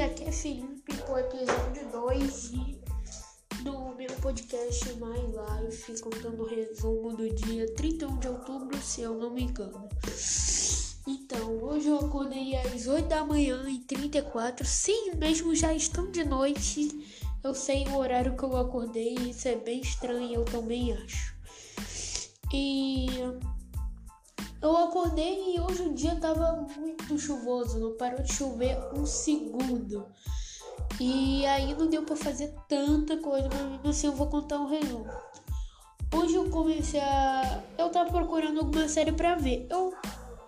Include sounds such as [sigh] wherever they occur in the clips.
aqui é Felipe com o episódio 2 do meu podcast My Life, contando o resumo do dia 31 de outubro, se eu não me engano. Então, hoje eu acordei às 8 da manhã e 34, sim, mesmo já estão de noite. Eu sei o horário que eu acordei, isso é bem estranho, eu também acho. E eu acordei e hoje o dia tava muito chuvoso, não parou de chover um segundo. E aí não deu para fazer tanta coisa, mas assim eu vou contar um resumo. Hoje eu comecei a. Eu tava procurando alguma série para ver. Eu,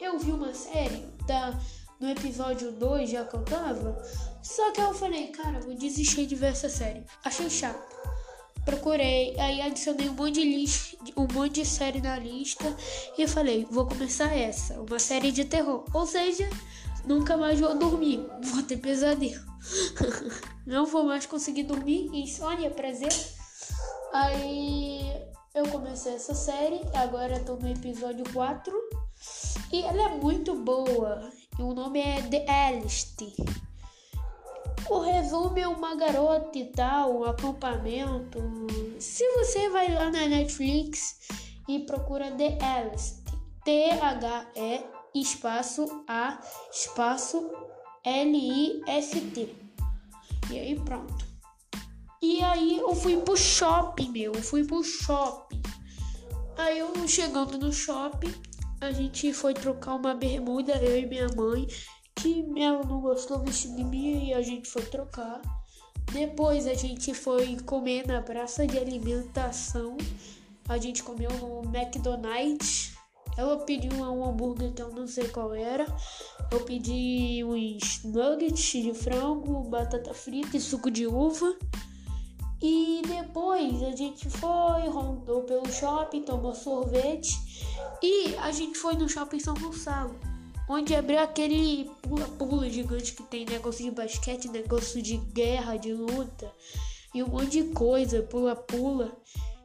eu vi uma série da, no episódio 2 já que eu tava. Só que eu falei, cara, vou desistir de ver essa série. Achei chato procurei, aí adicionei um monte de lista, um monte de série na lista e falei, vou começar essa, uma série de terror. Ou seja, nunca mais vou dormir, [laughs] vou ter pesadelo. [laughs] Não vou mais conseguir dormir, insônia, prazer. Aí eu comecei essa série, agora tô no episódio 4 e ela é muito boa. E o nome é The Alice. O resumo é uma garota e tal, um acampamento. Se você vai lá na Netflix e procura The Alice, T-H-E espaço A espaço L-I-S-T. E aí pronto. E aí eu fui pro shopping, meu. Eu fui pro shopping. Aí eu chegando no shopping, a gente foi trocar uma bermuda, eu e minha mãe que ela não gostou do de mim e a gente foi trocar. Depois a gente foi comer na praça de alimentação. A gente comeu no McDonald's. Ela pediu um hambúrguer que eu não sei qual era. Eu pedi uns nuggets de frango, batata frita e suco de uva. E depois a gente foi, rondou pelo shopping, tomou sorvete. E a gente foi no shopping São Gonçalo onde abriu aquele pula-pula gigante que tem negócio de basquete, negócio de guerra, de luta e um monte de coisa, pula-pula.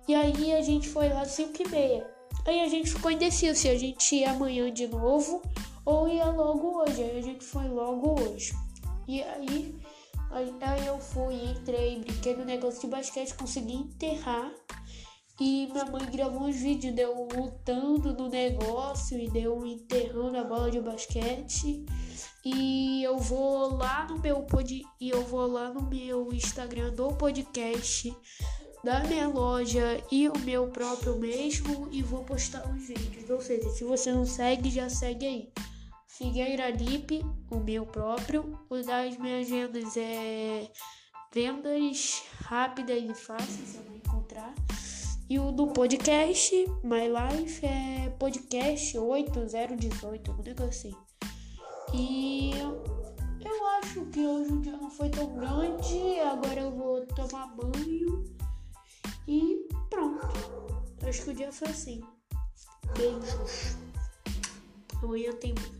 E aí a gente foi lá às 5 e meia. Aí a gente ficou indeciso se a gente ia amanhã de novo ou ia logo hoje. Aí a gente foi logo hoje. E aí, aí eu fui, entrei, brinquei no negócio de basquete, consegui enterrar e minha mãe gravou uns vídeos deu lutando no negócio e deu enterrando a bola de basquete. E eu vou lá no meu pod e eu vou lá no meu Instagram do podcast da minha loja e o meu próprio mesmo e vou postar os vídeos. Ou seja, se você não segue, já segue aí. Figueira Lip, o meu próprio. O das minhas vendas é vendas rápidas e fáceis, você vai encontrar. E o do podcast, My Life, é podcast 8018, um negócio assim. E eu acho que hoje o dia não foi tão grande. Agora eu vou tomar banho. E pronto. Acho que o dia foi assim. Beijos. Amanhã tem mais.